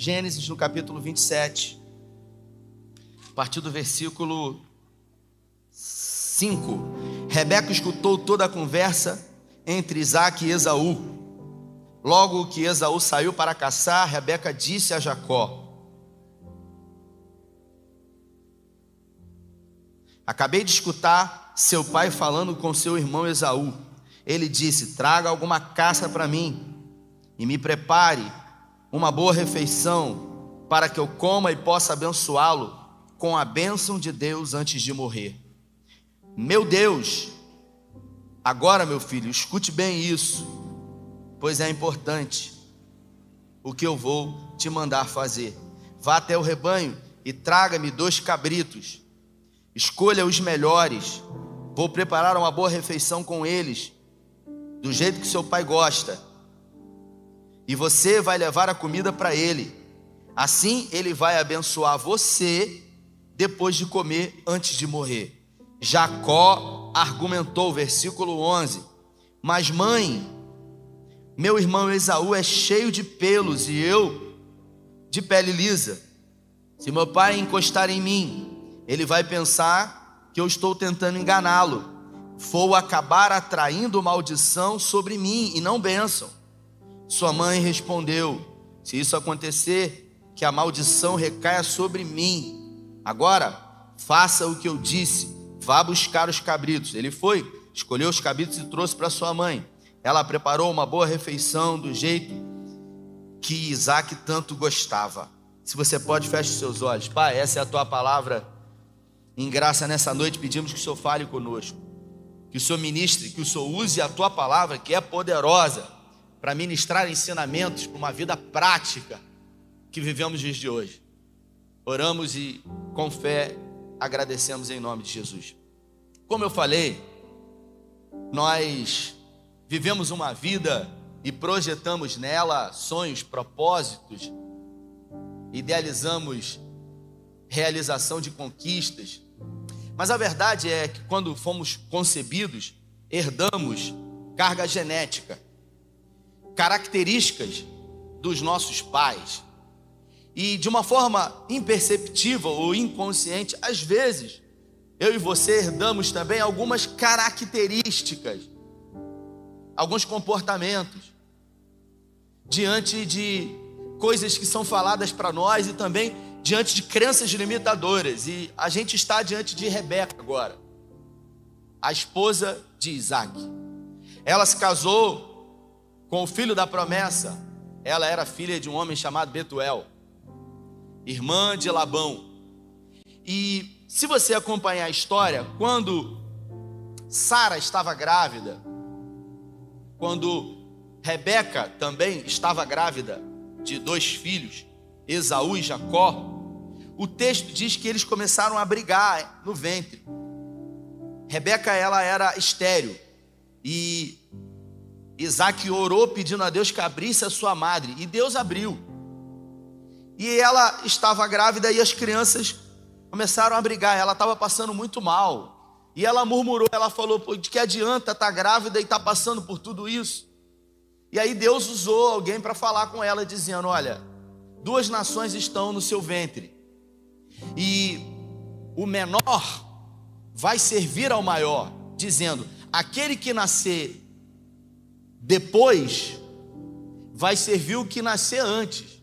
Gênesis no capítulo 27, a partir do versículo 5. Rebeca escutou toda a conversa entre Isaac e Esaú. Logo que Esaú saiu para caçar, Rebeca disse a Jacó: Acabei de escutar seu pai falando com seu irmão Esaú. Ele disse: Traga alguma caça para mim e me prepare uma boa refeição para que eu coma e possa abençoá-lo com a bênção de Deus antes de morrer. Meu Deus, agora, meu filho, escute bem isso, pois é importante o que eu vou te mandar fazer. Vá até o rebanho e traga-me dois cabritos. Escolha os melhores. Vou preparar uma boa refeição com eles, do jeito que seu pai gosta e você vai levar a comida para ele. Assim ele vai abençoar você depois de comer antes de morrer. Jacó argumentou, versículo 11: Mas mãe, meu irmão Esaú é cheio de pelos e eu de pele lisa. Se meu pai encostar em mim, ele vai pensar que eu estou tentando enganá-lo. Vou acabar atraindo maldição sobre mim e não bênção. Sua mãe respondeu: Se isso acontecer, que a maldição recaia sobre mim. Agora, faça o que eu disse, vá buscar os cabritos. Ele foi, escolheu os cabritos e trouxe para sua mãe. Ela preparou uma boa refeição do jeito que Isaac tanto gostava. Se você pode, feche seus olhos. Pai, essa é a tua palavra. Em graça nessa noite, pedimos que o Senhor fale conosco. Que o Senhor ministre, que o Senhor use a tua palavra, que é poderosa para ministrar ensinamentos para uma vida prática que vivemos dias de hoje. Oramos e com fé agradecemos em nome de Jesus. Como eu falei, nós vivemos uma vida e projetamos nela sonhos, propósitos, idealizamos realização de conquistas. Mas a verdade é que quando fomos concebidos, herdamos carga genética características dos nossos pais. E de uma forma imperceptível ou inconsciente, às vezes, eu e você herdamos também algumas características, alguns comportamentos, diante de coisas que são faladas para nós e também diante de crenças limitadoras. E a gente está diante de Rebeca agora, a esposa de Isaac. Ela se casou com o filho da promessa. Ela era filha de um homem chamado Betuel, irmã de Labão. E se você acompanhar a história, quando Sara estava grávida, quando Rebeca também estava grávida de dois filhos, Esaú e Jacó, o texto diz que eles começaram a brigar no ventre. Rebeca ela era estéril e Isaac orou pedindo a Deus que abrisse a sua madre, e Deus abriu. E ela estava grávida e as crianças começaram a brigar, ela estava passando muito mal. E ela murmurou, ela falou: de que adianta estar tá grávida e estar tá passando por tudo isso? E aí Deus usou alguém para falar com ela, dizendo: Olha, duas nações estão no seu ventre, e o menor vai servir ao maior, dizendo: Aquele que nascer depois vai servir o que nascer antes.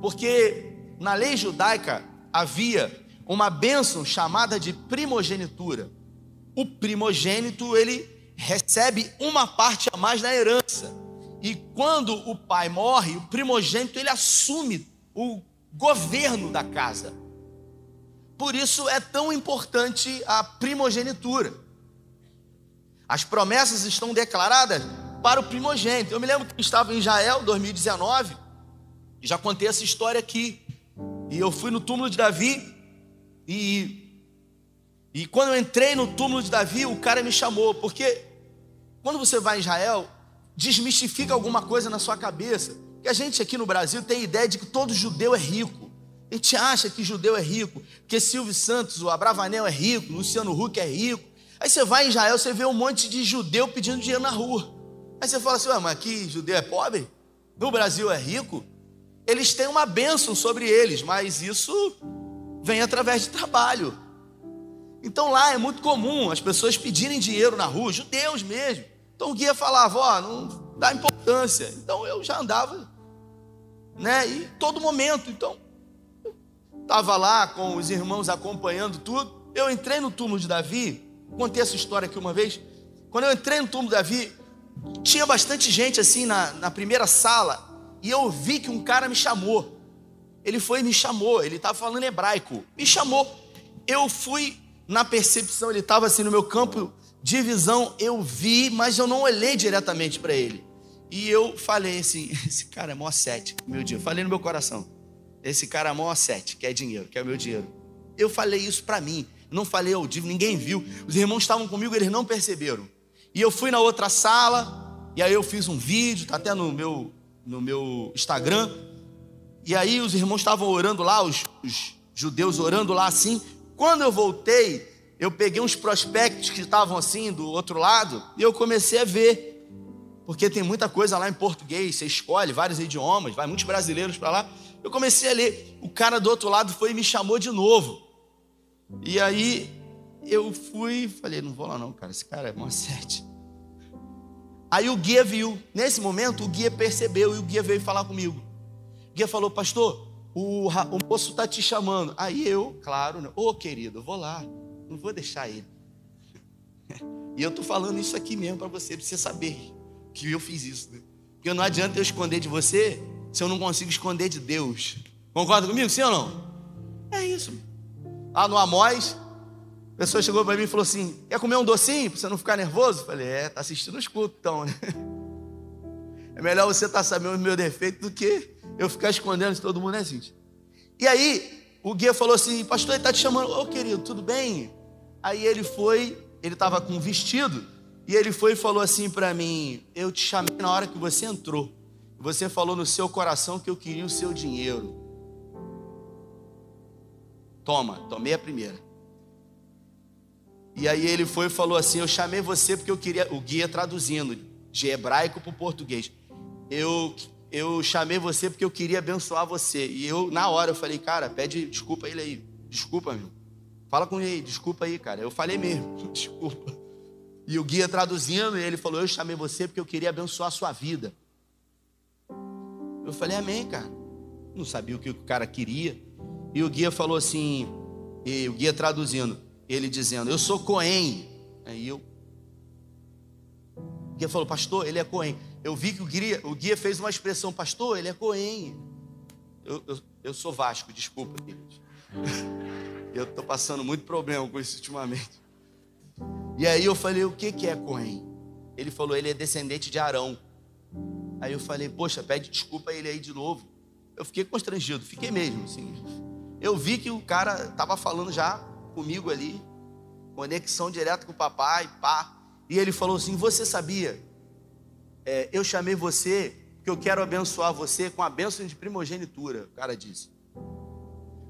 Porque na lei judaica havia uma bênção chamada de primogenitura. O primogênito ele recebe uma parte a mais na herança. E quando o pai morre, o primogênito ele assume o governo da casa. Por isso é tão importante a primogenitura. As promessas estão declaradas para o primogênito. Eu me lembro que estava em Israel, 2019, já contei essa história aqui. E eu fui no túmulo de Davi e e quando eu entrei no túmulo de Davi, o cara me chamou, porque quando você vai em Israel, desmistifica alguma coisa na sua cabeça. Que a gente aqui no Brasil tem a ideia de que todo judeu é rico. A gente acha que judeu é rico, porque Silvio Santos, o Abravanel é rico, Luciano Huck é rico. Aí você vai em Israel, você vê um monte de judeu pedindo dinheiro na rua. Aí você fala assim, mas aqui judeu é pobre? No Brasil é rico? eles têm uma bênção sobre eles, mas isso vem através de trabalho. Então lá é muito comum as pessoas pedirem dinheiro na rua, judeus mesmo. Então o guia falava, ó, oh, não dá importância. Então eu já andava, né? E todo momento, então estava lá com os irmãos acompanhando tudo. Eu entrei no túmulo de Davi, contei essa história aqui uma vez. Quando eu entrei no túmulo de Davi, tinha bastante gente assim na, na primeira sala, e eu vi que um cara me chamou. Ele foi e me chamou, ele estava falando hebraico, me chamou. Eu fui na percepção, ele estava assim no meu campo de visão, eu vi, mas eu não olhei diretamente para ele. E eu falei assim: esse cara é mó sete, meu dia. Falei no meu coração: esse cara é mó sete, quer dinheiro, quer meu dinheiro. Eu falei isso para mim, não falei audível, ninguém viu. Os irmãos estavam comigo, eles não perceberam. E eu fui na outra sala, e aí eu fiz um vídeo, tá até no meu, no meu Instagram. E aí os irmãos estavam orando lá, os, os judeus orando lá assim. Quando eu voltei, eu peguei uns prospectos que estavam assim do outro lado, e eu comecei a ver porque tem muita coisa lá em português, você escolhe vários idiomas, vai muitos brasileiros para lá. Eu comecei a ler, o cara do outro lado foi e me chamou de novo. E aí eu fui, falei, não vou lá não, cara, esse cara é uma sete. Aí o guia viu, nesse momento o guia percebeu e o guia veio falar comigo. O guia falou, pastor, o, o moço está te chamando. Aí eu, claro, né, ô oh, querido, eu vou lá, não vou deixar ele. E eu estou falando isso aqui mesmo para você, para você saber que eu fiz isso. Né? Porque não adianta eu esconder de você se eu não consigo esconder de Deus. Concorda comigo, sim ou não? É isso. Lá no Amós, a pessoa chegou para mim e falou assim: Quer comer um docinho para você não ficar nervoso? Eu falei: É, tá assistindo os cultos então, né? É melhor você estar tá sabendo o meu defeito do que eu ficar escondendo de todo mundo, né, gente? E aí, o guia falou assim: Pastor, ele está te chamando. Ô, querido, tudo bem? Aí ele foi, ele estava com um vestido, e ele foi e falou assim para mim: Eu te chamei na hora que você entrou. Você falou no seu coração que eu queria o seu dinheiro. Toma, tomei a primeira. E aí ele foi e falou assim: Eu chamei você porque eu queria. O guia traduzindo de hebraico para o português. Eu, eu chamei você porque eu queria abençoar você. E eu, na hora, eu falei: Cara, pede desculpa ele aí. Desculpa, meu. Fala com ele, desculpa aí, cara. Eu falei mesmo, desculpa. E o guia traduzindo, ele falou: Eu chamei você porque eu queria abençoar a sua vida. Eu falei: Amém, cara. Não sabia o que o cara queria. E o guia falou assim: e o guia traduzindo ele dizendo: Eu sou Cohen. Aí eu. O guia falou: Pastor, ele é Cohen. Eu vi que o guia, o guia fez uma expressão: Pastor, ele é Cohen. Eu, eu, eu sou Vasco, desculpa. Eu estou passando muito problema com isso ultimamente. E aí eu falei: O que, que é Cohen? Ele falou: Ele é descendente de Arão. Aí eu falei: Poxa, pede desculpa a ele aí de novo. Eu fiquei constrangido, fiquei mesmo. Assim. Eu vi que o cara estava falando já comigo ali, conexão direta com o papai, pá. E ele falou assim: Você sabia? É, eu chamei você que eu quero abençoar você com a bênção de primogenitura. O cara disse.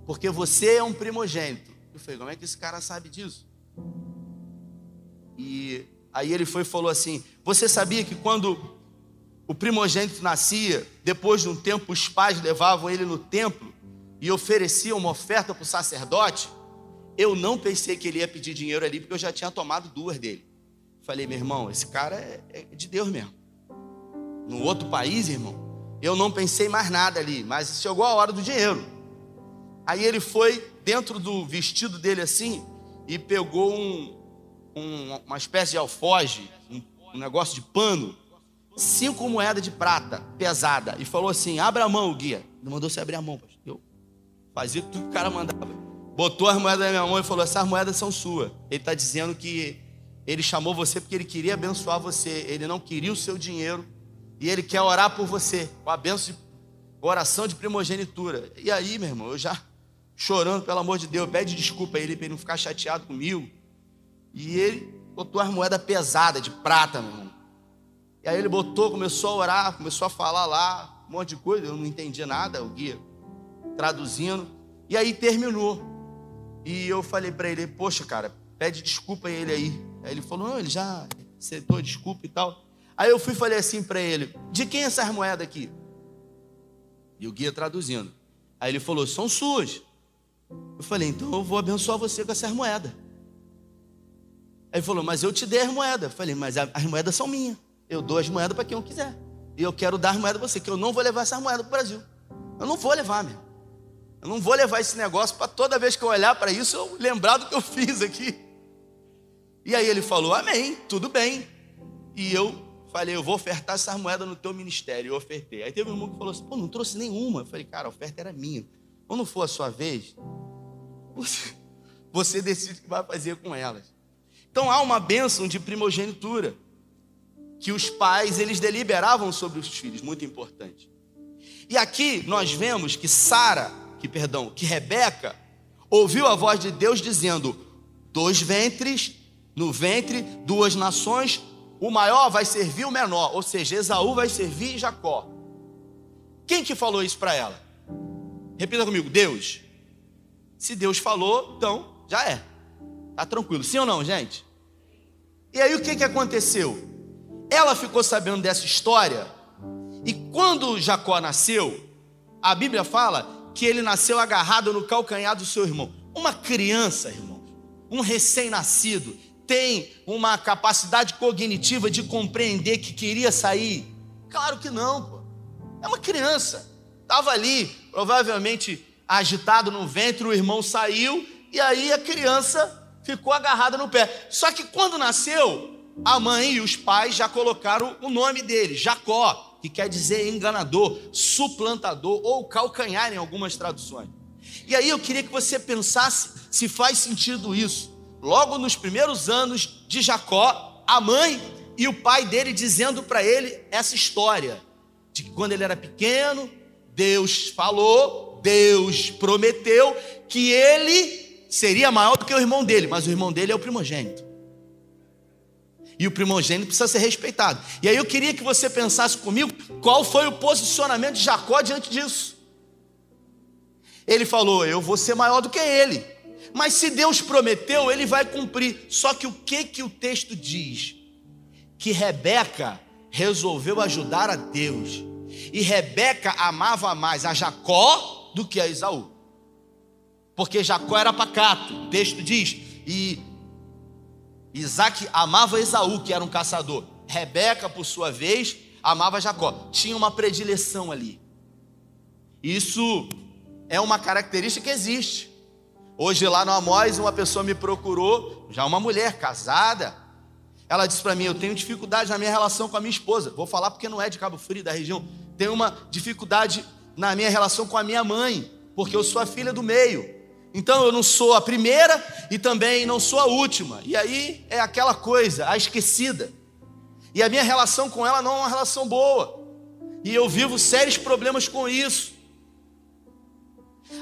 Porque você é um primogênito. Eu falei: Como é que esse cara sabe disso? E aí ele foi e falou assim: Você sabia que quando o primogênito nascia, depois de um tempo os pais levavam ele no templo e ofereciam uma oferta para o sacerdote? Eu não pensei que ele ia pedir dinheiro ali, porque eu já tinha tomado duas dele. Falei, meu irmão, esse cara é, é de Deus mesmo. No outro país, irmão, eu não pensei mais nada ali, mas chegou a hora do dinheiro. Aí ele foi dentro do vestido dele assim e pegou um, um, uma espécie de alfoge, um, um negócio de pano, cinco moedas de prata pesada e falou assim: abra a mão, guia. Ele mandou você abrir a mão. Eu fazia tudo que o cara mandava botou as moedas na minha mão e falou: Essas moedas são suas. Ele está dizendo que ele chamou você porque ele queria abençoar você, ele não queria o seu dinheiro e ele quer orar por você, com a benção de oração de primogenitura. E aí, meu irmão, eu já chorando, pelo amor de Deus, pede desculpa a ele para ele não ficar chateado comigo. E ele botou as moedas pesadas de prata, meu irmão. E aí ele botou, começou a orar, começou a falar lá, um monte de coisa, eu não entendia nada, o guia traduzindo. E aí terminou. E eu falei para ele, poxa, cara, pede desculpa a ele aí. Aí ele falou, não, ele já aceitou desculpa e tal. Aí eu fui e falei assim para ele, de quem é essas moedas aqui? E o guia traduzindo. Aí ele falou: são suas. Eu falei: então eu vou abençoar você com essas moedas. Aí ele falou: mas eu te dei as moedas. Eu falei: mas as moedas são minhas. Eu dou as moedas para quem eu quiser. E eu quero dar as moedas para você, que eu não vou levar essas moedas para o Brasil. Eu não vou levar, meu. Eu não vou levar esse negócio para toda vez que eu olhar para isso eu lembrar do que eu fiz aqui. E aí ele falou: Amém, tudo bem. E eu falei: Eu vou ofertar essas moedas no teu ministério. Eu ofertei. Aí teve um irmão que falou assim: Pô, não trouxe nenhuma. Eu falei: Cara, a oferta era minha. Quando for a sua vez, você, você decide o que vai fazer com elas. Então há uma bênção de primogenitura que os pais eles deliberavam sobre os filhos, muito importante. E aqui nós vemos que Sara, que perdão, que Rebeca ouviu a voz de Deus dizendo: dois ventres, no ventre, duas nações, o maior vai servir o menor, ou seja, Esaú vai servir Jacó. Quem que falou isso para ela? Repita comigo, Deus. Se Deus falou, então já é. Tá tranquilo. Sim ou não, gente? E aí o que que aconteceu? Ela ficou sabendo dessa história, e quando Jacó nasceu, a Bíblia fala que ele nasceu agarrado no calcanhar do seu irmão. Uma criança, irmão, um recém-nascido, tem uma capacidade cognitiva de compreender que queria sair? Claro que não, pô. É uma criança. Estava ali, provavelmente agitado no ventre, o irmão saiu e aí a criança ficou agarrada no pé. Só que quando nasceu, a mãe e os pais já colocaram o nome dele, Jacó, que quer dizer enganador, suplantador ou calcanhar em algumas traduções. E aí eu queria que você pensasse se faz sentido isso logo nos primeiros anos de Jacó, a mãe e o pai dele dizendo para ele essa história de que quando ele era pequeno, Deus falou, Deus prometeu que ele seria maior do que o irmão dele, mas o irmão dele é o primogênito. E o primogênito precisa ser respeitado. E aí eu queria que você pensasse comigo qual foi o posicionamento de Jacó diante disso. Ele falou: Eu vou ser maior do que ele. Mas se Deus prometeu, ele vai cumprir. Só que o que que o texto diz? Que Rebeca resolveu ajudar a Deus. E Rebeca amava mais a Jacó do que a Esaú. Porque Jacó era pacato. O texto diz: "E Isaac amava Esaú, que era um caçador. Rebeca, por sua vez, amava Jacó. Tinha uma predileção ali. Isso é uma característica que existe. Hoje lá no Amós, uma pessoa me procurou, já uma mulher casada. Ela disse para mim: Eu tenho dificuldade na minha relação com a minha esposa. Vou falar porque não é de Cabo Frio, da região. Tenho uma dificuldade na minha relação com a minha mãe, porque eu sou a filha do meio. Então eu não sou a primeira e também não sou a última. E aí é aquela coisa, a esquecida. E a minha relação com ela não é uma relação boa. E eu vivo sérios problemas com isso.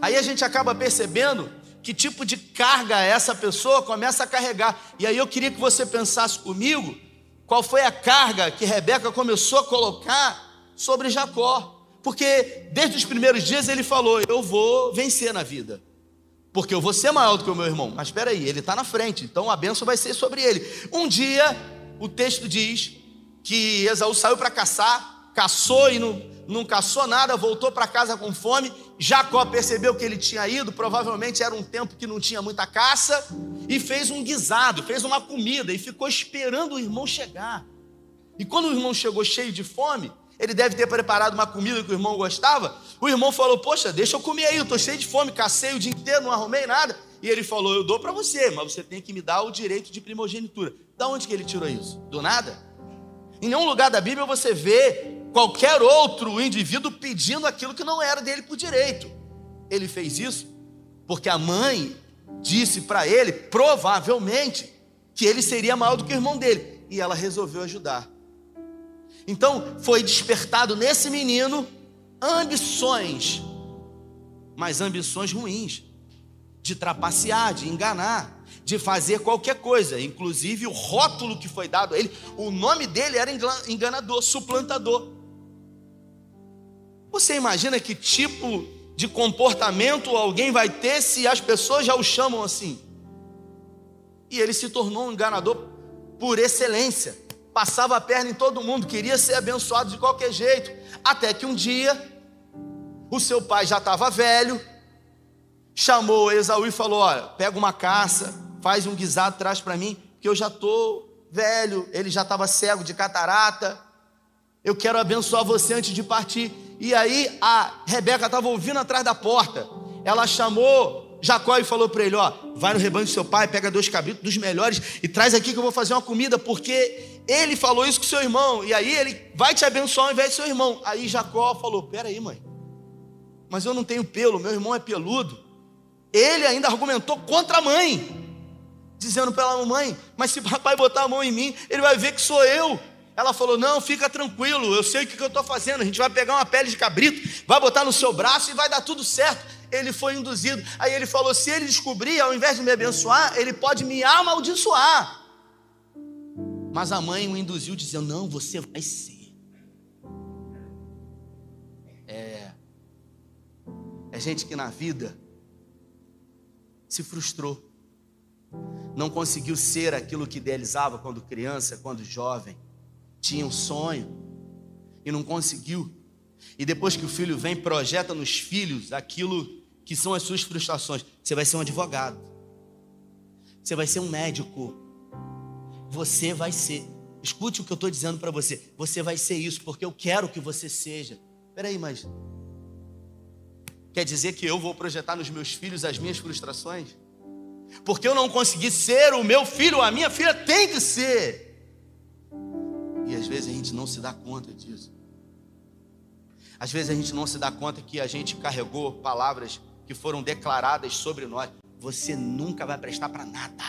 Aí a gente acaba percebendo que tipo de carga essa pessoa começa a carregar. E aí eu queria que você pensasse comigo qual foi a carga que Rebeca começou a colocar sobre Jacó. Porque desde os primeiros dias ele falou: Eu vou vencer na vida. Porque eu vou ser maior do que o meu irmão. Mas espera aí, ele está na frente, então a bênção vai ser sobre ele. Um dia, o texto diz que Esaú saiu para caçar, caçou e não, não caçou nada, voltou para casa com fome. Jacó percebeu que ele tinha ido, provavelmente era um tempo que não tinha muita caça, e fez um guisado, fez uma comida e ficou esperando o irmão chegar. E quando o irmão chegou cheio de fome, ele deve ter preparado uma comida que o irmão gostava. O irmão falou: Poxa, deixa eu comer aí, eu estou cheio de fome, cacei o dia inteiro, não arrumei nada. E ele falou: Eu dou para você, mas você tem que me dar o direito de primogenitura. Da onde que ele tirou isso? Do nada? Em nenhum lugar da Bíblia você vê qualquer outro indivíduo pedindo aquilo que não era dele por direito. Ele fez isso porque a mãe disse para ele, provavelmente, que ele seria maior do que o irmão dele, e ela resolveu ajudar. Então, foi despertado nesse menino ambições, mas ambições ruins, de trapacear, de enganar, de fazer qualquer coisa, inclusive o rótulo que foi dado a ele, o nome dele era enganador, suplantador. Você imagina que tipo de comportamento alguém vai ter se as pessoas já o chamam assim? E ele se tornou um enganador por excelência. Passava a perna em todo mundo, queria ser abençoado de qualquer jeito. Até que um dia, O seu pai já estava velho, chamou Esaú e falou: Olha, pega uma caça, faz um guisado, traz para mim, porque eu já estou velho, ele já estava cego de catarata. Eu quero abençoar você antes de partir. E aí a Rebeca estava ouvindo atrás da porta. Ela chamou Jacó e falou para ele: Ó, vai no rebanho do seu pai, pega dois cabritos dos melhores e traz aqui que eu vou fazer uma comida, porque ele falou isso com seu irmão. E aí ele vai te abençoar ao invés do seu irmão. Aí Jacó falou: Peraí, mãe, mas eu não tenho pelo, meu irmão é peludo. Ele ainda argumentou contra a mãe, dizendo para ela: Mãe, mas se papai botar a mão em mim, ele vai ver que sou eu. Ela falou: Não, fica tranquilo, eu sei o que eu estou fazendo. A gente vai pegar uma pele de cabrito, vai botar no seu braço e vai dar tudo certo. Ele foi induzido. Aí ele falou: Se ele descobrir, ao invés de me abençoar, ele pode me amaldiçoar. Mas a mãe o induziu, dizendo: Não, você vai ser. É. É gente que na vida se frustrou, não conseguiu ser aquilo que idealizava quando criança, quando jovem, tinha um sonho e não conseguiu. E depois que o filho vem, projeta nos filhos aquilo que são as suas frustrações. Você vai ser um advogado, você vai ser um médico, você vai ser. Escute o que eu estou dizendo para você. Você vai ser isso, porque eu quero que você seja. Peraí, mas Quer dizer que eu vou projetar nos meus filhos as minhas frustrações? Porque eu não consegui ser o meu filho, a minha filha tem que ser. E às vezes a gente não se dá conta disso. Às vezes a gente não se dá conta que a gente carregou palavras que foram declaradas sobre nós. Você nunca vai prestar para nada.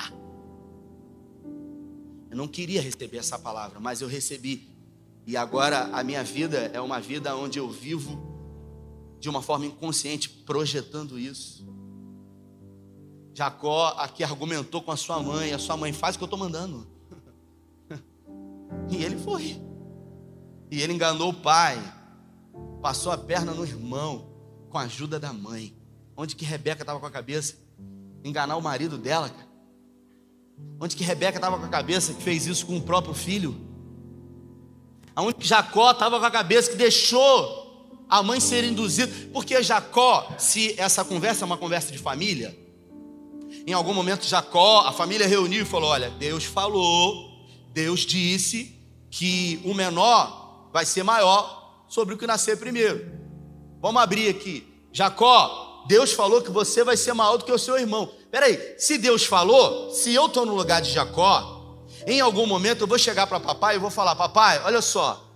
Eu não queria receber essa palavra, mas eu recebi. E agora a minha vida é uma vida onde eu vivo de uma forma inconsciente, projetando isso. Jacó aqui argumentou com a sua mãe, a sua mãe faz o que eu estou mandando. E ele foi. E ele enganou o pai, passou a perna no irmão, com a ajuda da mãe. Onde que Rebeca estava com a cabeça? Enganar o marido dela, cara. Onde que Rebeca estava com a cabeça que fez isso com o próprio filho? Aonde que Jacó estava com a cabeça que deixou a mãe ser induzida, porque Jacó, se essa conversa é uma conversa de família, em algum momento Jacó, a família reuniu e falou: Olha, Deus falou, Deus disse que o menor vai ser maior sobre o que nascer primeiro. Vamos abrir aqui. Jacó, Deus falou que você vai ser maior do que o seu irmão. Peraí, se Deus falou, se eu estou no lugar de Jacó, em algum momento eu vou chegar para papai e vou falar: Papai, olha só,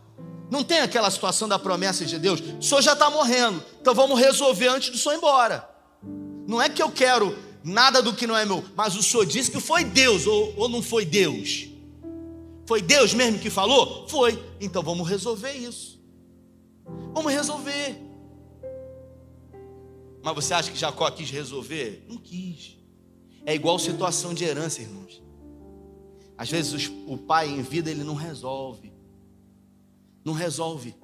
não tem aquela situação da promessa de Deus? O senhor já está morrendo, então vamos resolver antes do senhor ir embora. Não é que eu quero nada do que não é meu, mas o senhor disse que foi Deus, ou, ou não foi Deus? Foi Deus mesmo que falou? Foi. Então vamos resolver isso. Vamos resolver. Mas você acha que Jacó quis resolver? Não quis. É igual situação de herança, irmãos. Às vezes o pai em vida ele não resolve. Não resolve.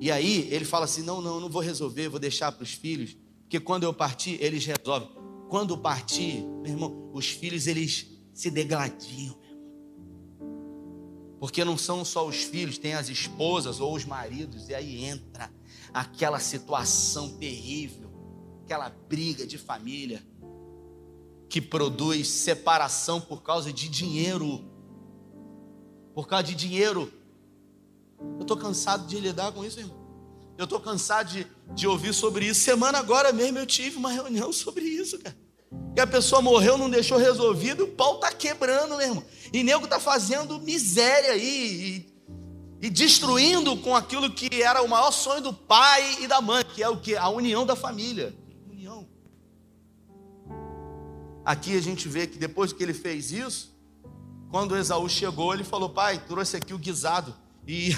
E aí ele fala assim: não, não, não vou resolver, vou deixar para os filhos, porque quando eu partir, eles resolvem. Quando partir, meu irmão, os filhos eles se degladiam, porque não são só os filhos, tem as esposas ou os maridos, e aí entra aquela situação terrível, aquela briga de família que produz separação por causa de dinheiro. Por causa de dinheiro. Eu estou cansado de lidar com isso, irmão. Eu estou cansado de, de ouvir sobre isso. Semana agora mesmo eu tive uma reunião sobre isso, cara. E a pessoa morreu, não deixou resolvido, o pau está quebrando, meu irmão. E nego está fazendo miséria aí, e, e, destruindo com aquilo que era o maior sonho do pai e da mãe, que é o que? A união da família. Aqui a gente vê que depois que ele fez isso, quando Esaú chegou, ele falou: Pai, trouxe aqui o guisado. E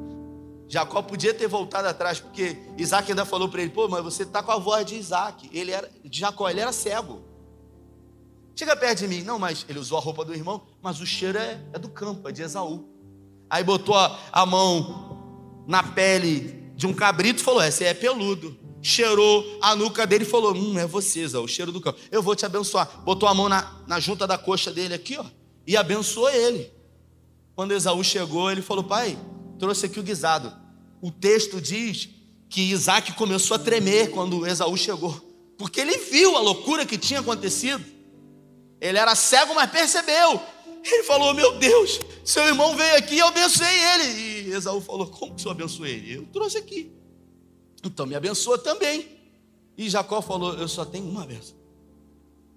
Jacó podia ter voltado atrás, porque Isaac ainda falou para ele: pô, mas você está com a voz de Isaac. Ele era, de Jacó, ele era cego. Chega perto de mim. Não, mas ele usou a roupa do irmão, mas o cheiro é, é do campo, é de Esaú. Aí botou a, a mão na pele de um cabrito e falou: esse é peludo. Cheirou a nuca dele e falou: Hum, é você, Esaú, o cheiro do campo. Eu vou te abençoar. Botou a mão na, na junta da coxa dele aqui, ó, e abençoou ele. Quando Esaú chegou, ele falou: Pai, trouxe aqui o guisado. O texto diz que Isaac começou a tremer quando Esaú chegou, porque ele viu a loucura que tinha acontecido. Ele era cego, mas percebeu. Ele falou: Meu Deus, seu irmão veio aqui e eu abençoei ele. E Esaú falou: Como que eu abençoei ele? Eu trouxe aqui. Então me abençoa também. E Jacó falou: Eu só tenho uma vez.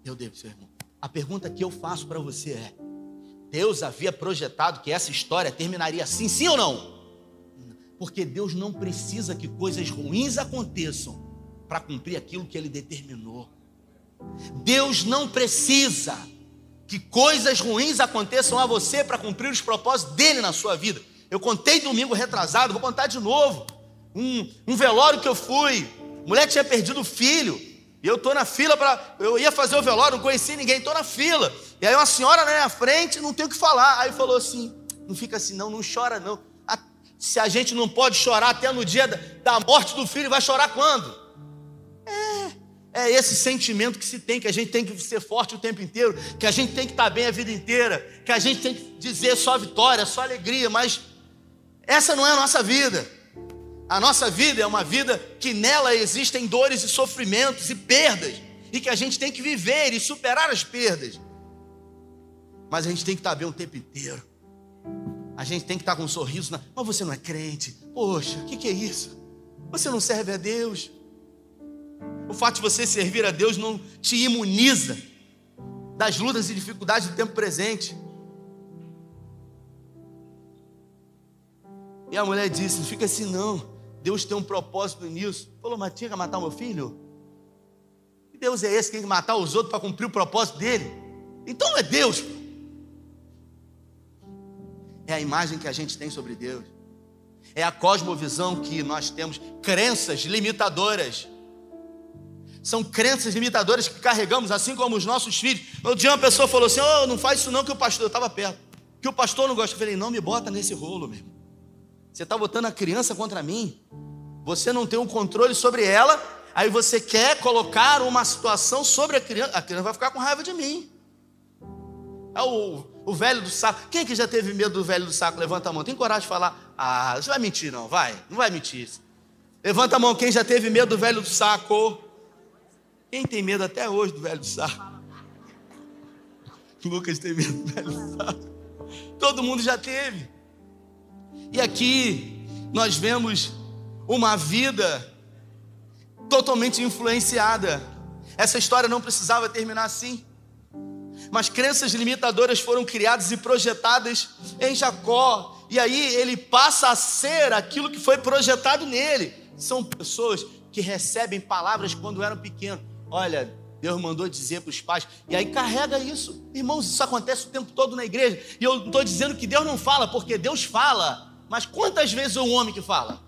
Eu devo, seu irmão. A pergunta que eu faço para você é: Deus havia projetado que essa história terminaria assim, sim ou não? Porque Deus não precisa que coisas ruins aconteçam para cumprir aquilo que Ele determinou. Deus não precisa que coisas ruins aconteçam a você para cumprir os propósitos dele na sua vida. Eu contei domingo retrasado, vou contar de novo. Um, um velório que eu fui, mulher tinha perdido o filho, e eu estou na fila para. Eu ia fazer o velório, não conhecia ninguém, estou na fila. E aí uma senhora na minha frente, não tem o que falar. Aí falou assim: não fica assim, não, não chora não. Se a gente não pode chorar até no dia da, da morte do filho, vai chorar quando? É esse sentimento que se tem, que a gente tem que ser forte o tempo inteiro, que a gente tem que estar bem a vida inteira, que a gente tem que dizer só vitória, só alegria, mas essa não é a nossa vida. A nossa vida é uma vida que nela existem dores e sofrimentos e perdas, e que a gente tem que viver e superar as perdas. Mas a gente tem que estar bem o tempo inteiro. A gente tem que estar com um sorriso na. Mas você não é crente? Poxa, o que, que é isso? Você não serve a Deus? O fato de você servir a Deus não te imuniza das lutas e dificuldades do tempo presente. E a mulher disse: Não fica assim, não. Deus tem um propósito nisso. Falou, mas tinha que matar o meu filho? Que Deus é esse que tem que matar os outros para cumprir o propósito dele? Então não é Deus. É a imagem que a gente tem sobre Deus. É a cosmovisão que nós temos, crenças limitadoras são crenças limitadoras que carregamos, assim como os nossos filhos. Um dia uma pessoa falou assim: oh, não faz isso não, que o pastor, eu estava perto, que o pastor não gosta. Eu falei: não me bota nesse rolo, meu irmão. Você está botando a criança contra mim, você não tem um controle sobre ela, aí você quer colocar uma situação sobre a criança, a criança vai ficar com raiva de mim. É o, o velho do saco. Quem que já teve medo do velho do saco? Levanta a mão. Tem coragem de falar? Ah, você vai mentir, não, vai. Não vai mentir. Levanta a mão, quem já teve medo do velho do saco? Quem tem medo até hoje do velho saco? Lucas tem medo do velho saco. Todo mundo já teve. E aqui nós vemos uma vida totalmente influenciada. Essa história não precisava terminar assim. Mas crenças limitadoras foram criadas e projetadas em Jacó. E aí ele passa a ser aquilo que foi projetado nele. São pessoas que recebem palavras quando eram pequenos. Olha, Deus mandou dizer para os pais, e aí carrega isso. Irmãos, isso acontece o tempo todo na igreja. E eu estou dizendo que Deus não fala, porque Deus fala. Mas quantas vezes é um homem que fala?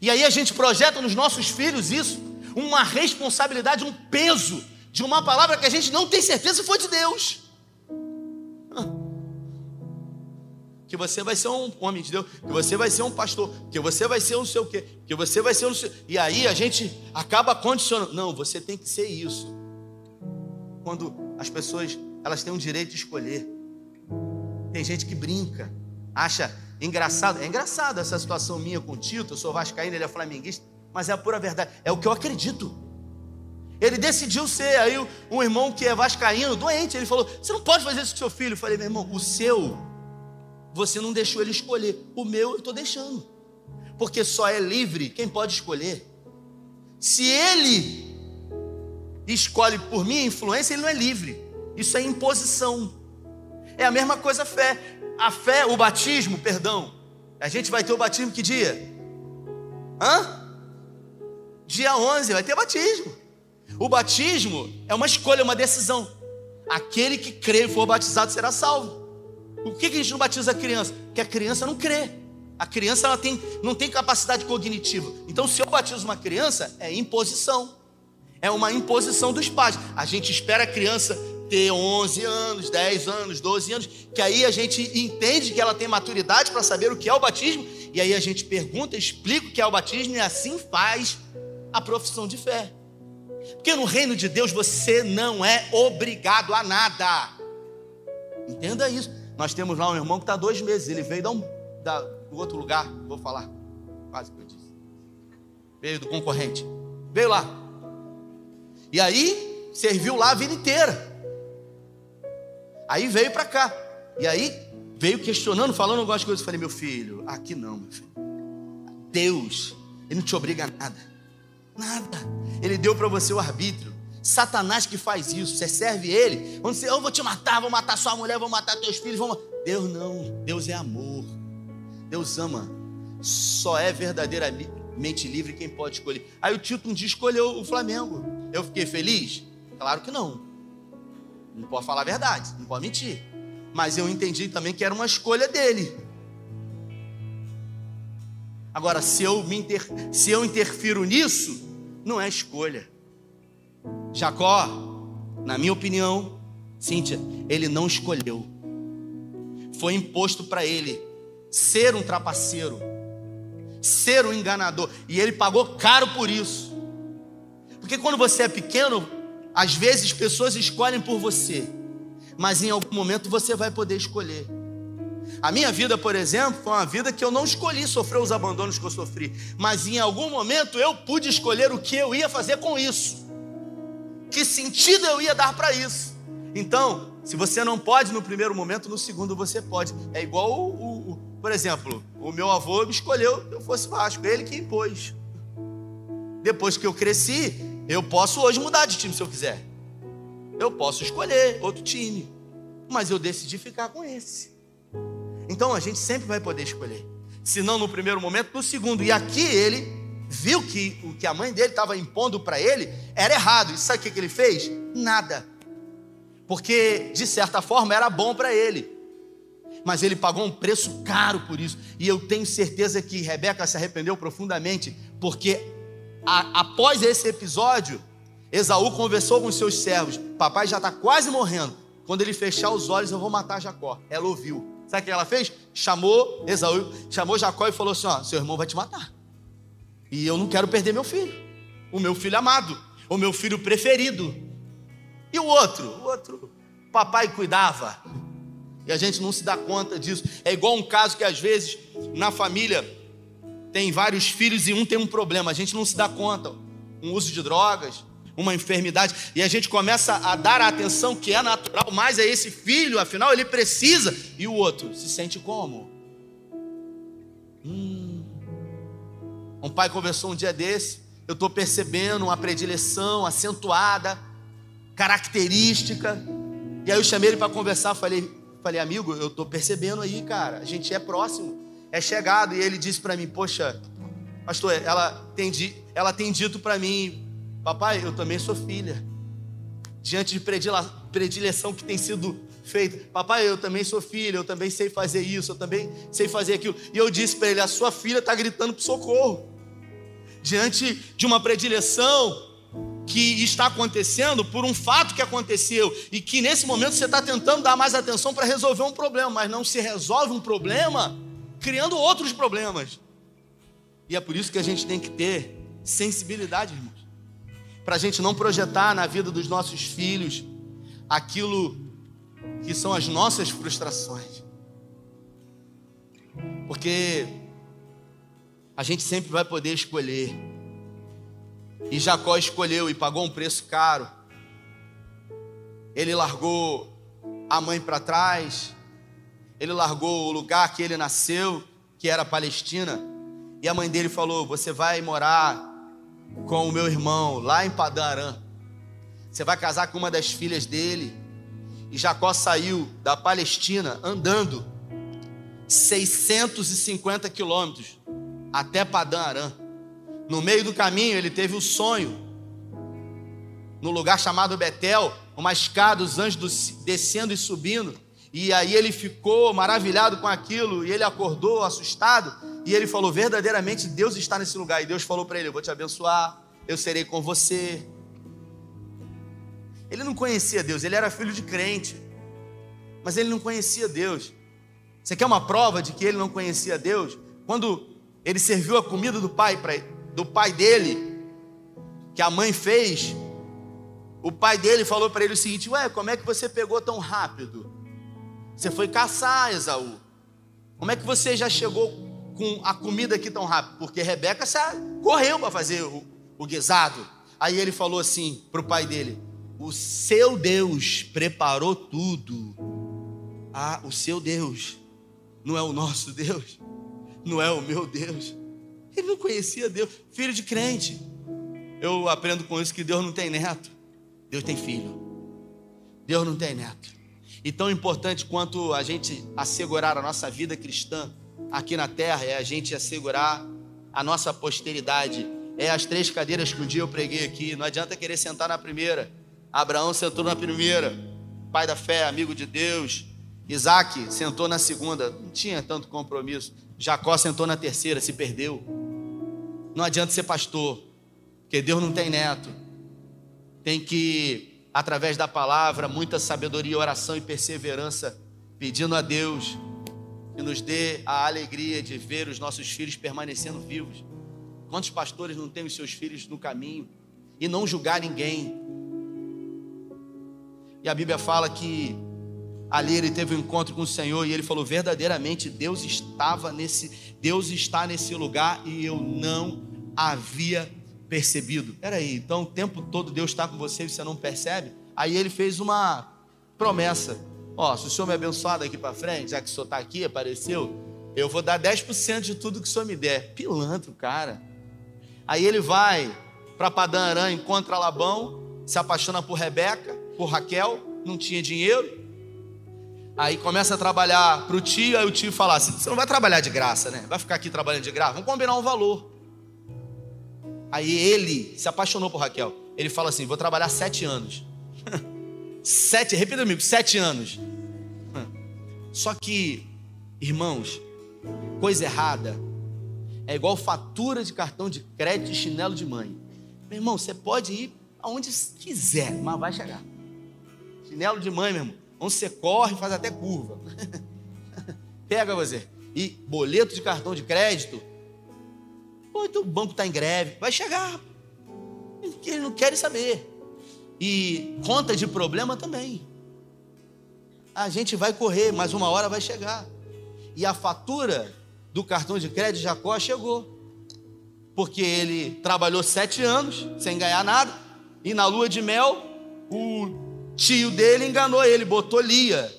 E aí a gente projeta nos nossos filhos isso, uma responsabilidade, um peso de uma palavra que a gente não tem certeza se foi de Deus. que você vai ser um homem de Deus, que você vai ser um pastor, que você vai ser um sei o quê, que você vai ser um. E aí a gente acaba condicionando. Não, você tem que ser isso. Quando as pessoas, elas têm o direito de escolher. Tem gente que brinca, acha engraçado. É engraçado essa situação minha com o Tito, eu sou vascaíno, ele é flamenguista, mas é a pura verdade, é o que eu acredito. Ele decidiu ser, aí um irmão que é vascaíno, doente, ele falou: Você não pode fazer isso com seu filho. Eu falei: Meu irmão, o seu você não deixou ele escolher. O meu eu estou deixando. Porque só é livre quem pode escolher. Se ele escolhe por minha influência, ele não é livre. Isso é imposição. É a mesma coisa a fé. A fé, o batismo, perdão. A gente vai ter o batismo que dia? Hã? Dia 11 vai ter batismo. O batismo é uma escolha, uma decisão. Aquele que crê e for batizado será salvo. Por que a gente não batiza a criança? Porque a criança não crê. A criança ela tem, não tem capacidade cognitiva. Então, se eu batizo uma criança, é imposição. É uma imposição dos pais. A gente espera a criança ter 11 anos, 10 anos, 12 anos, que aí a gente entende que ela tem maturidade para saber o que é o batismo, e aí a gente pergunta, explica o que é o batismo e assim faz a profissão de fé. Porque no reino de Deus você não é obrigado a nada. Entenda isso. Nós temos lá um irmão que está dois meses, ele veio da um, da, do outro lugar, vou falar, quase que eu disse. Veio do concorrente. Veio lá. E aí, serviu lá a vida inteira. Aí veio para cá. E aí, veio questionando, falando algumas coisas. Eu falei, meu filho, aqui não, meu filho. Deus, Ele não te obriga a nada. Nada. Ele deu para você o arbítrio. Satanás que faz isso. Você serve ele. Quando você, eu vou te matar, vou matar sua mulher, vou matar teus filhos. Vou... Deus não. Deus é amor. Deus ama. Só é verdadeiramente livre quem pode escolher. Aí o Tito um dia escolheu o Flamengo. Eu fiquei feliz? Claro que não. Não pode falar a verdade, não pode mentir. Mas eu entendi também que era uma escolha dele. Agora, se eu, me inter... se eu interfiro nisso, não é escolha. Jacó, na minha opinião, Cíntia, ele não escolheu. Foi imposto para ele ser um trapaceiro, ser um enganador, e ele pagou caro por isso. Porque quando você é pequeno, às vezes pessoas escolhem por você, mas em algum momento você vai poder escolher. A minha vida, por exemplo, foi uma vida que eu não escolhi sofrer os abandonos que eu sofri, mas em algum momento eu pude escolher o que eu ia fazer com isso. Que sentido eu ia dar para isso? Então, se você não pode no primeiro momento, no segundo você pode. É igual o, o, o por exemplo, o meu avô me escolheu eu fosse Vasco, ele que impôs. Depois que eu cresci, eu posso hoje mudar de time se eu quiser. Eu posso escolher outro time, mas eu decidi ficar com esse. Então a gente sempre vai poder escolher. Se não no primeiro momento, no segundo. E aqui ele viu que o que a mãe dele estava impondo para ele era errado. E sabe o que, que ele fez? Nada. Porque, de certa forma, era bom para ele. Mas ele pagou um preço caro por isso. E eu tenho certeza que Rebeca se arrependeu profundamente, porque a, após esse episódio, Esaú conversou com seus servos: Papai já está quase morrendo. Quando ele fechar os olhos, eu vou matar Jacó. Ela ouviu. Sabe o que ela fez? Chamou Esaú, chamou Jacó e falou assim: Ó, seu irmão vai te matar. E eu não quero perder meu filho, o meu filho amado, o meu filho preferido. E o outro? O outro, papai cuidava. E a gente não se dá conta disso. É igual um caso que às vezes na família tem vários filhos e um tem um problema, a gente não se dá conta. Um uso de drogas, uma enfermidade, e a gente começa a dar a atenção que é natural, mas é esse filho, afinal ele precisa, e o outro se sente como? Hum. Um pai conversou um dia desse, eu estou percebendo uma predileção acentuada, característica, e aí eu chamei ele para conversar, falei, falei, amigo, eu estou percebendo aí, cara, a gente é próximo, é chegado, e ele disse para mim, poxa, pastor, ela tem, ela tem dito para mim, Papai, eu também sou filha. Diante de predileção que tem sido feita. Papai, eu também sou filha, eu também sei fazer isso, eu também sei fazer aquilo. E eu disse para ele: a sua filha está gritando por socorro. Diante de uma predileção que está acontecendo por um fato que aconteceu e que nesse momento você está tentando dar mais atenção para resolver um problema, mas não se resolve um problema criando outros problemas. E é por isso que a gente tem que ter sensibilidade, irmãos para a gente não projetar na vida dos nossos filhos aquilo que são as nossas frustrações. Porque a gente sempre vai poder escolher. E Jacó escolheu e pagou um preço caro. Ele largou a mãe para trás, ele largou o lugar que ele nasceu, que era a Palestina, e a mãe dele falou: Você vai morar com o meu irmão lá em Padarã. Você vai casar com uma das filhas dele. E Jacó saiu da Palestina andando 650 quilômetros até Padã Arã. No meio do caminho ele teve o sonho, no lugar chamado Betel, uma escada, os anjos descendo e subindo. E aí ele ficou maravilhado com aquilo, e ele acordou assustado, e ele falou: verdadeiramente Deus está nesse lugar. E Deus falou para ele: Eu vou te abençoar, eu serei com você. Ele não conhecia Deus, ele era filho de crente, mas ele não conhecia Deus. Você quer uma prova de que ele não conhecia Deus? Quando ele serviu a comida do pai, pra, do pai dele, que a mãe fez, o pai dele falou para ele o seguinte: Ué, como é que você pegou tão rápido? Você foi caçar, Esaú. Como é que você já chegou com a comida aqui tão rápido? Porque Rebeca correu para fazer o, o guisado. Aí ele falou assim para o pai dele: O seu Deus preparou tudo. Ah, o seu Deus não é o nosso Deus, não é o meu Deus. Ele não conhecia Deus, filho de crente. Eu aprendo com isso que Deus não tem neto, Deus tem filho. Deus não tem neto. E tão importante quanto a gente assegurar a nossa vida cristã aqui na terra é a gente assegurar a nossa posteridade. É as três cadeiras que um dia eu preguei aqui. Não adianta querer sentar na primeira. Abraão sentou na primeira, pai da fé, amigo de Deus. Isaac sentou na segunda, não tinha tanto compromisso. Jacó sentou na terceira, se perdeu. Não adianta ser pastor, porque Deus não tem neto. Tem que, através da palavra, muita sabedoria, oração e perseverança, pedindo a Deus que nos dê a alegria de ver os nossos filhos permanecendo vivos. Quantos pastores não têm os seus filhos no caminho e não julgar ninguém? E a Bíblia fala que ali ele teve um encontro com o Senhor e ele falou verdadeiramente Deus estava nesse Deus está nesse lugar e eu não havia percebido. Peraí, então o tempo todo Deus está com você e você não percebe? Aí ele fez uma promessa. Ó, se o senhor me abençoar daqui para frente, já que o senhor está aqui, apareceu, eu vou dar 10% de tudo que o senhor me der. Pilantra, cara. Aí ele vai para Padã Arã, encontra Labão, se apaixona por Rebeca, por Raquel, não tinha dinheiro. Aí começa a trabalhar para o tio, aí o tio fala assim: você não vai trabalhar de graça, né? Vai ficar aqui trabalhando de graça? Vamos combinar um valor. Aí ele se apaixonou por Raquel. Ele fala assim: vou trabalhar sete anos. Sete, repita comigo, sete anos. Só que, irmãos, coisa errada é igual fatura de cartão de crédito e chinelo de mãe. Meu irmão, você pode ir aonde quiser, mas vai chegar. Chinelo de mãe, meu irmão. Onde você corre, faz até curva. Pega você. E boleto de cartão de crédito. Pô, então o banco está em greve. Vai chegar. Eles não querem saber. E conta de problema também. A gente vai correr, mas uma hora vai chegar. E a fatura do cartão de crédito de Jacó chegou. Porque ele trabalhou sete anos sem ganhar nada. E na lua de mel, o tio dele enganou ele, botou Lia.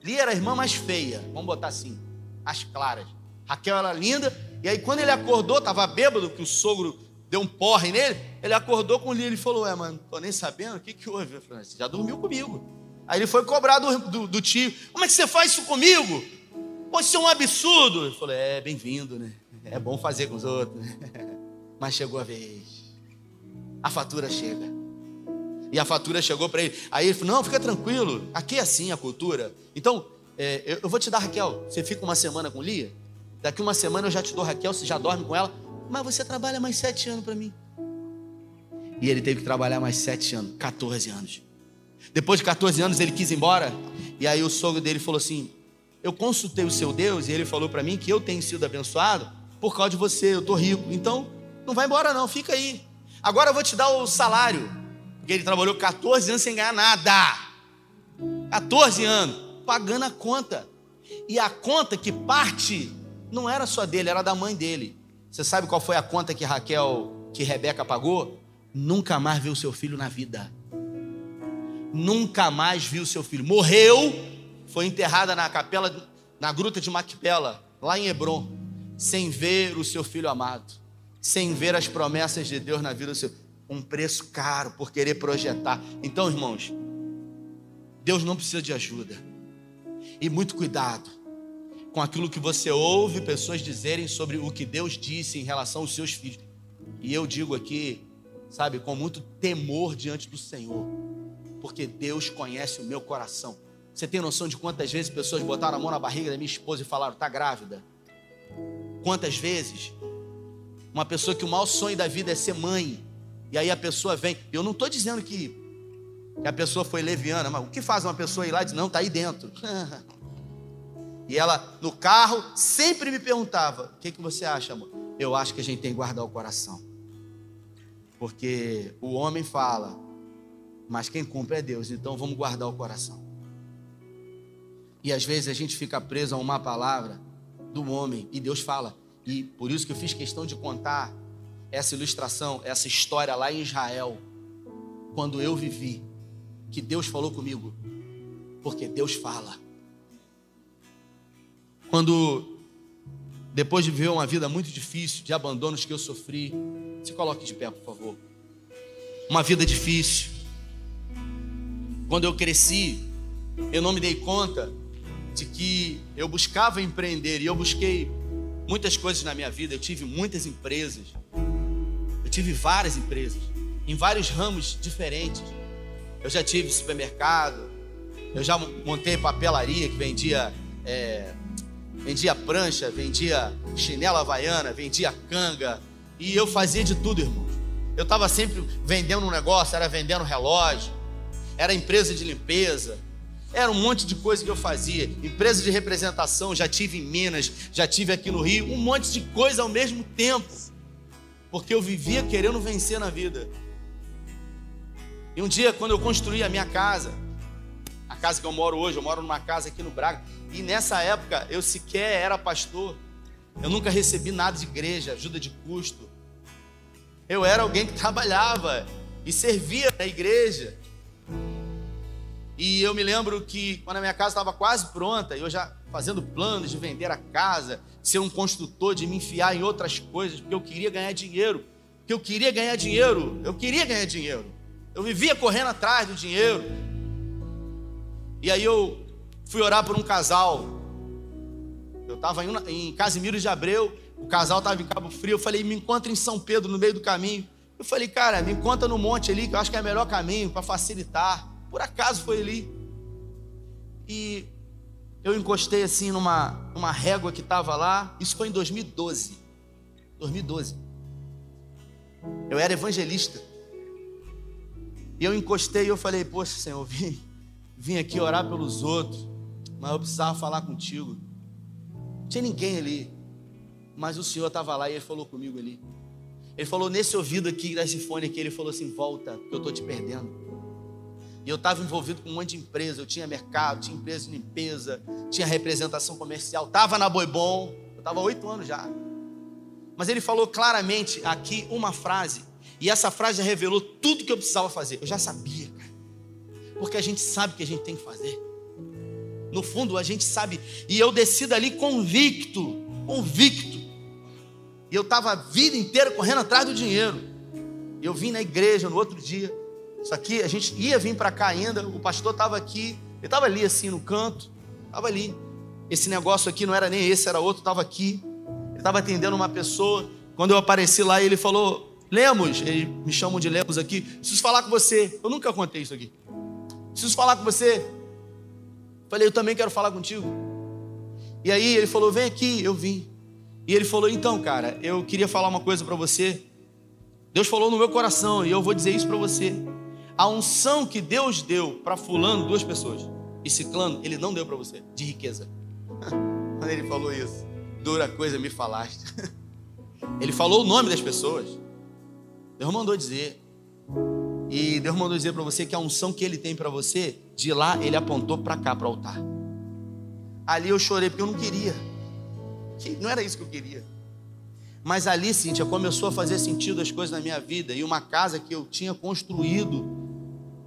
Lia era a irmã mais feia, vamos botar assim, as claras. Raquel era linda, e aí quando ele acordou, estava bêbado, que o sogro deu um porre nele, ele acordou com o Lia, ele falou, é, mano, tô nem sabendo, o que que houve? Eu falei, você já dormiu comigo. Aí ele foi cobrar do, do, do tio, como é que você faz isso comigo? Pô, isso é um absurdo. Ele falou, é, bem-vindo, né? É bom fazer com os outros. Mas chegou a vez. A fatura chega. E a fatura chegou para ele. Aí ele falou, não, fica tranquilo. Aqui é assim a cultura. Então, é, eu, eu vou te dar Raquel. Você fica uma semana com Lia? Daqui uma semana eu já te dou Raquel, você já dorme com ela mas você trabalha mais sete anos para mim. E ele teve que trabalhar mais sete anos, 14 anos. Depois de 14 anos ele quis ir embora. E aí o sogro dele falou assim: Eu consultei o seu Deus e ele falou para mim que eu tenho sido abençoado por causa de você, eu estou rico. Então não vai embora não, fica aí. Agora eu vou te dar o salário. Porque ele trabalhou 14 anos sem ganhar nada. 14 anos, pagando a conta. E a conta que parte não era só dele, era da mãe dele. Você sabe qual foi a conta que Raquel, que Rebeca pagou? Nunca mais viu seu filho na vida. Nunca mais viu seu filho. Morreu, foi enterrada na capela, na gruta de Macpela, lá em Hebron, sem ver o seu filho amado, sem ver as promessas de Deus na vida do seu. Um preço caro por querer projetar. Então, irmãos, Deus não precisa de ajuda. E muito cuidado com aquilo que você ouve pessoas dizerem sobre o que Deus disse em relação aos seus filhos. E eu digo aqui, sabe, com muito temor diante do Senhor, porque Deus conhece o meu coração. Você tem noção de quantas vezes pessoas botaram a mão na barriga da minha esposa e falaram: "Tá grávida"? Quantas vezes uma pessoa que o maior sonho da vida é ser mãe, e aí a pessoa vem. Eu não estou dizendo que a pessoa foi leviana, mas o que faz uma pessoa ir lá e dizer: "Não, tá aí dentro"? E ela, no carro, sempre me perguntava: O que, que você acha, amor? Eu acho que a gente tem que guardar o coração. Porque o homem fala, mas quem cumpre é Deus, então vamos guardar o coração. E às vezes a gente fica preso a uma palavra do homem e Deus fala. E por isso que eu fiz questão de contar essa ilustração, essa história lá em Israel, quando eu vivi, que Deus falou comigo, porque Deus fala. Quando, depois de viver uma vida muito difícil, de abandonos que eu sofri, se coloque de pé, por favor. Uma vida difícil. Quando eu cresci, eu não me dei conta de que eu buscava empreender e eu busquei muitas coisas na minha vida. Eu tive muitas empresas, eu tive várias empresas, em vários ramos diferentes. Eu já tive supermercado, eu já montei papelaria que vendia, é, vendia prancha, vendia chinela havaiana, vendia canga, e eu fazia de tudo, irmão. Eu estava sempre vendendo um negócio, era vendendo relógio, era empresa de limpeza, era um monte de coisa que eu fazia. Empresa de representação, já tive em Minas, já tive aqui no Rio, um monte de coisa ao mesmo tempo. Porque eu vivia querendo vencer na vida. E um dia, quando eu construí a minha casa, a casa que eu moro hoje, eu moro numa casa aqui no Braga, e nessa época eu sequer era pastor. Eu nunca recebi nada de igreja, ajuda de custo. Eu era alguém que trabalhava e servia na igreja. E eu me lembro que quando a minha casa estava quase pronta, eu já fazendo planos de vender a casa, ser um construtor, de me enfiar em outras coisas, porque eu queria ganhar dinheiro. Porque eu queria ganhar dinheiro, eu queria ganhar dinheiro. Eu vivia correndo atrás do dinheiro. E aí eu fui orar por um casal. Eu estava em Casimiro de Abreu, o casal estava em Cabo Frio. Eu falei, me encontra em São Pedro, no meio do caminho. Eu falei, cara, me encontra no monte ali, que eu acho que é o melhor caminho para facilitar. Por acaso foi ali. E eu encostei assim numa, numa régua que estava lá. Isso foi em 2012. 2012. Eu era evangelista. E eu encostei e eu falei, poxa, Senhor, vim, vim aqui orar pelos outros, mas eu precisava falar contigo. Não tinha ninguém ali. Mas o Senhor estava lá e ele falou comigo ali. Ele falou nesse ouvido aqui, nesse fone aqui, ele falou assim: volta, que eu estou te perdendo. E eu estava envolvido com um monte de empresa. Eu tinha mercado, tinha empresa de limpeza, tinha representação comercial, estava na Boibom. Eu estava oito anos já. Mas ele falou claramente aqui uma frase. E essa frase revelou tudo que eu precisava fazer. Eu já sabia. Porque a gente sabe o que a gente tem que fazer. No fundo, a gente sabe. E eu desci dali convicto. Convicto. E eu estava a vida inteira correndo atrás do dinheiro. Eu vim na igreja no outro dia. Isso aqui, a gente ia vir para cá ainda, o pastor estava aqui, ele estava ali assim no canto, estava ali. Esse negócio aqui não era nem esse, era outro, estava aqui. Ele estava atendendo uma pessoa. Quando eu apareci lá, ele falou: Lemos, eles me chamam de Lemos aqui, preciso falar com você. Eu nunca contei isso aqui. Preciso falar com você. Falei, eu também quero falar contigo. E aí ele falou: vem aqui, eu vim. E ele falou: então, cara, eu queria falar uma coisa para você. Deus falou no meu coração e eu vou dizer isso para você. A unção que Deus deu para fulano, duas pessoas, e ciclano, ele não deu para você, de riqueza. Quando ele falou isso, dura coisa me falaste. Ele falou o nome das pessoas. Deus mandou dizer. E Deus mandou dizer para você que a unção que ele tem para você, de lá ele apontou para cá, para o altar. Ali eu chorei porque eu não queria. Não era isso que eu queria. Mas ali, Cíntia, começou a fazer sentido as coisas na minha vida. E uma casa que eu tinha construído,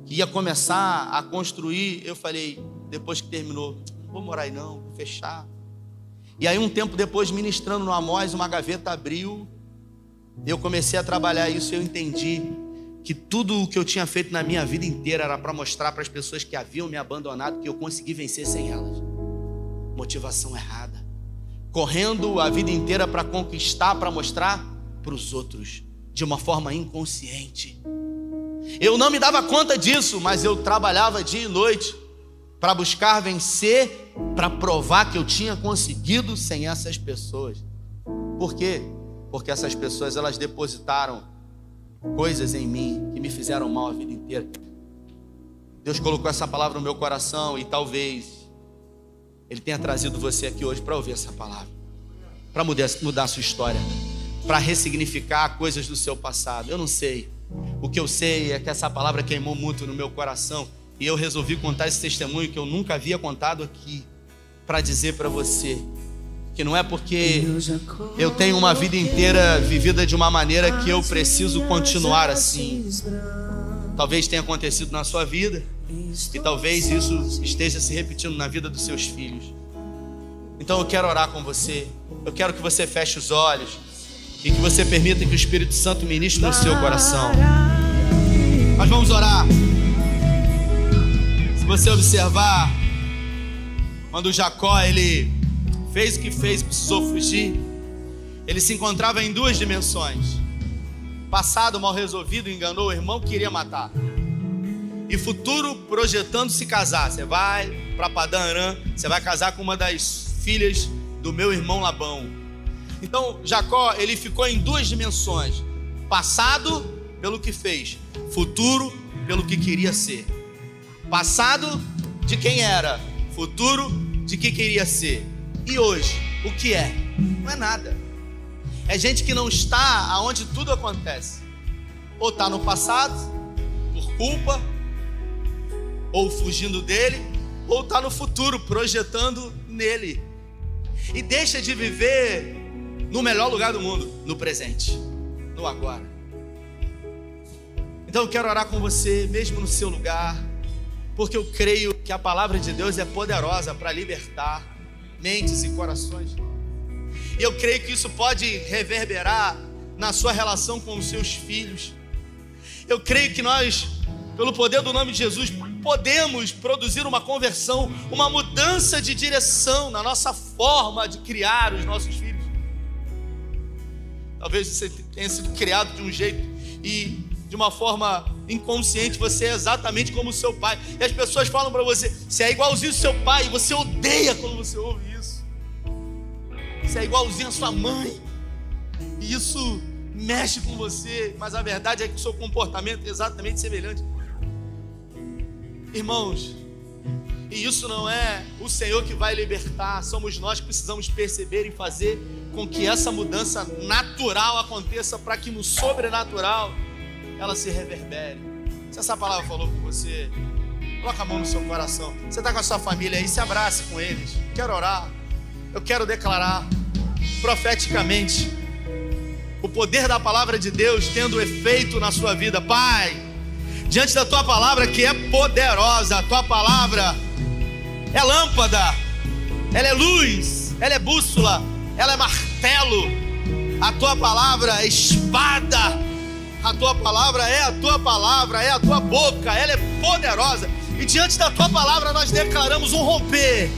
que ia começar a construir, eu falei, depois que terminou, não vou morar aí não, vou fechar. E aí, um tempo depois, ministrando no Amós, uma gaveta abriu. Eu comecei a trabalhar isso e eu entendi que tudo o que eu tinha feito na minha vida inteira era para mostrar para as pessoas que haviam me abandonado que eu consegui vencer sem elas. Motivação errada correndo a vida inteira para conquistar, para mostrar para os outros, de uma forma inconsciente. Eu não me dava conta disso, mas eu trabalhava dia e noite para buscar vencer, para provar que eu tinha conseguido sem essas pessoas. Por quê? Porque essas pessoas elas depositaram coisas em mim que me fizeram mal a vida inteira. Deus colocou essa palavra no meu coração e talvez ele tenha trazido você aqui hoje para ouvir essa palavra, para mudar, mudar a sua história, para ressignificar coisas do seu passado. Eu não sei. O que eu sei é que essa palavra queimou muito no meu coração e eu resolvi contar esse testemunho que eu nunca havia contado aqui, para dizer para você que não é porque eu tenho uma vida inteira vivida de uma maneira que eu preciso continuar assim. Talvez tenha acontecido na sua vida e talvez isso esteja se repetindo na vida dos seus filhos. Então eu quero orar com você. Eu quero que você feche os olhos e que você permita que o Espírito Santo ministre no seu coração. Nós vamos orar. Se você observar, quando Jacó ele fez o que fez, precisou fugir, ele se encontrava em duas dimensões. Passado mal resolvido, enganou o irmão que queria matar. E futuro projetando se casar. Você vai para Padã Aram, você vai casar com uma das filhas do meu irmão Labão. Então, Jacó, ele ficou em duas dimensões: passado pelo que fez, futuro pelo que queria ser. Passado de quem era, futuro de que queria ser. E hoje, o que é? Não é nada. É gente que não está aonde tudo acontece. Ou está no passado, por culpa, ou fugindo dele, ou está no futuro, projetando nele. E deixa de viver no melhor lugar do mundo, no presente, no agora. Então eu quero orar com você, mesmo no seu lugar, porque eu creio que a palavra de Deus é poderosa para libertar mentes e corações. E eu creio que isso pode reverberar na sua relação com os seus filhos. Eu creio que nós, pelo poder do nome de Jesus, podemos produzir uma conversão, uma mudança de direção na nossa forma de criar os nossos filhos. Talvez você tenha sido criado de um jeito e de uma forma inconsciente você é exatamente como o seu pai. E as pessoas falam para você: você é igualzinho ao seu pai, e você odeia quando você ouve isso. Você é igualzinho à sua mãe, e isso mexe com você, mas a verdade é que o seu comportamento é exatamente semelhante. Irmãos, e isso não é o Senhor que vai libertar, somos nós que precisamos perceber e fazer com que essa mudança natural aconteça para que no sobrenatural ela se reverbere. Se essa palavra falou com você, coloca a mão no seu coração. Você está com a sua família aí, se abrace com eles. Quero orar. Eu quero declarar profeticamente o poder da palavra de Deus tendo efeito na sua vida. Pai, diante da tua palavra que é poderosa, a tua palavra é lâmpada, ela é luz, ela é bússola, ela é martelo. A tua palavra é espada. A tua palavra é a tua palavra, é a tua boca, ela é poderosa. E diante da tua palavra nós declaramos um romper,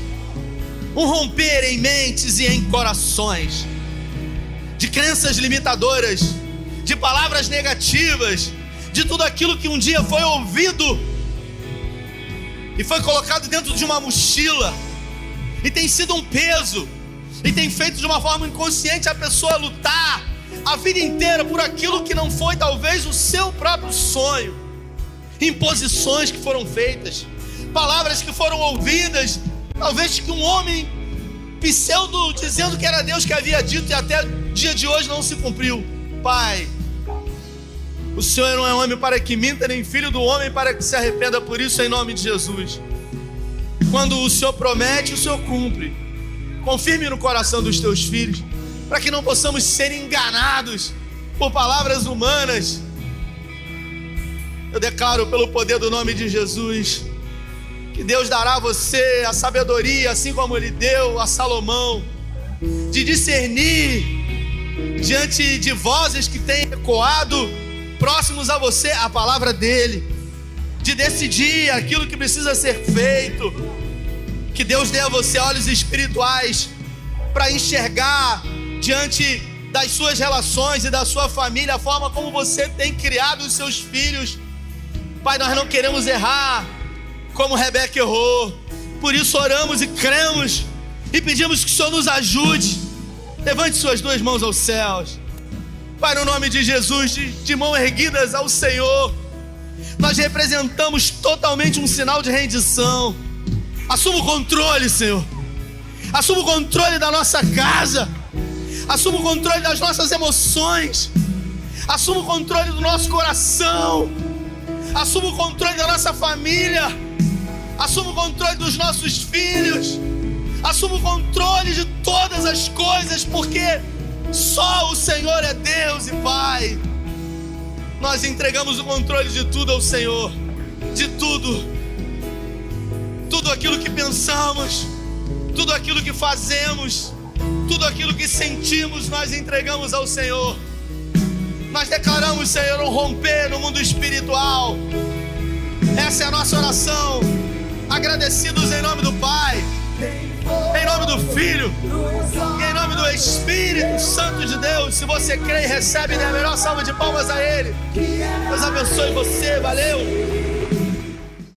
um romper em mentes e em corações, de crenças limitadoras, de palavras negativas, de tudo aquilo que um dia foi ouvido e foi colocado dentro de uma mochila e tem sido um peso e tem feito de uma forma inconsciente a pessoa lutar a vida inteira por aquilo que não foi talvez o seu próprio sonho, imposições que foram feitas, palavras que foram ouvidas, talvez que um homem pseudo dizendo que era Deus que havia dito e até o dia de hoje não se cumpriu. Pai, o Senhor não é homem para que minta, nem filho do homem para que se arrependa, por isso, em nome de Jesus. Quando o Senhor promete, o Senhor cumpre. Confirme no coração dos teus filhos para que não possamos ser enganados por palavras humanas. Eu declaro pelo poder do nome de Jesus que Deus dará a você a sabedoria, assim como Ele deu a Salomão, de discernir diante de vozes que têm ecoado próximos a você a palavra dele, de decidir aquilo que precisa ser feito. Que Deus dê a você olhos espirituais para enxergar diante das suas relações e da sua família, a forma como você tem criado os seus filhos. Pai, nós não queremos errar como Rebeca errou. Por isso oramos e cremos e pedimos que o Senhor nos ajude. Levante suas duas mãos aos céus. Pai, no nome de Jesus, de, de mãos erguidas ao Senhor, nós representamos totalmente um sinal de rendição. Assuma o controle, Senhor. Assuma o controle da nossa casa assuma o controle das nossas emoções, assuma o controle do nosso coração, assuma o controle da nossa família, assuma o controle dos nossos filhos, assuma o controle de todas as coisas, porque só o Senhor é Deus e Pai. Nós entregamos o controle de tudo ao Senhor, de tudo, tudo aquilo que pensamos, tudo aquilo que fazemos, tudo aquilo que sentimos, nós entregamos ao Senhor. Nós declaramos, Senhor, um romper no mundo espiritual. Essa é a nossa oração. Agradecidos em nome do Pai, em nome do Filho, em nome do Espírito Santo de Deus. Se você crê e recebe, dê a melhor salva de palmas a Ele. Deus abençoe você, valeu.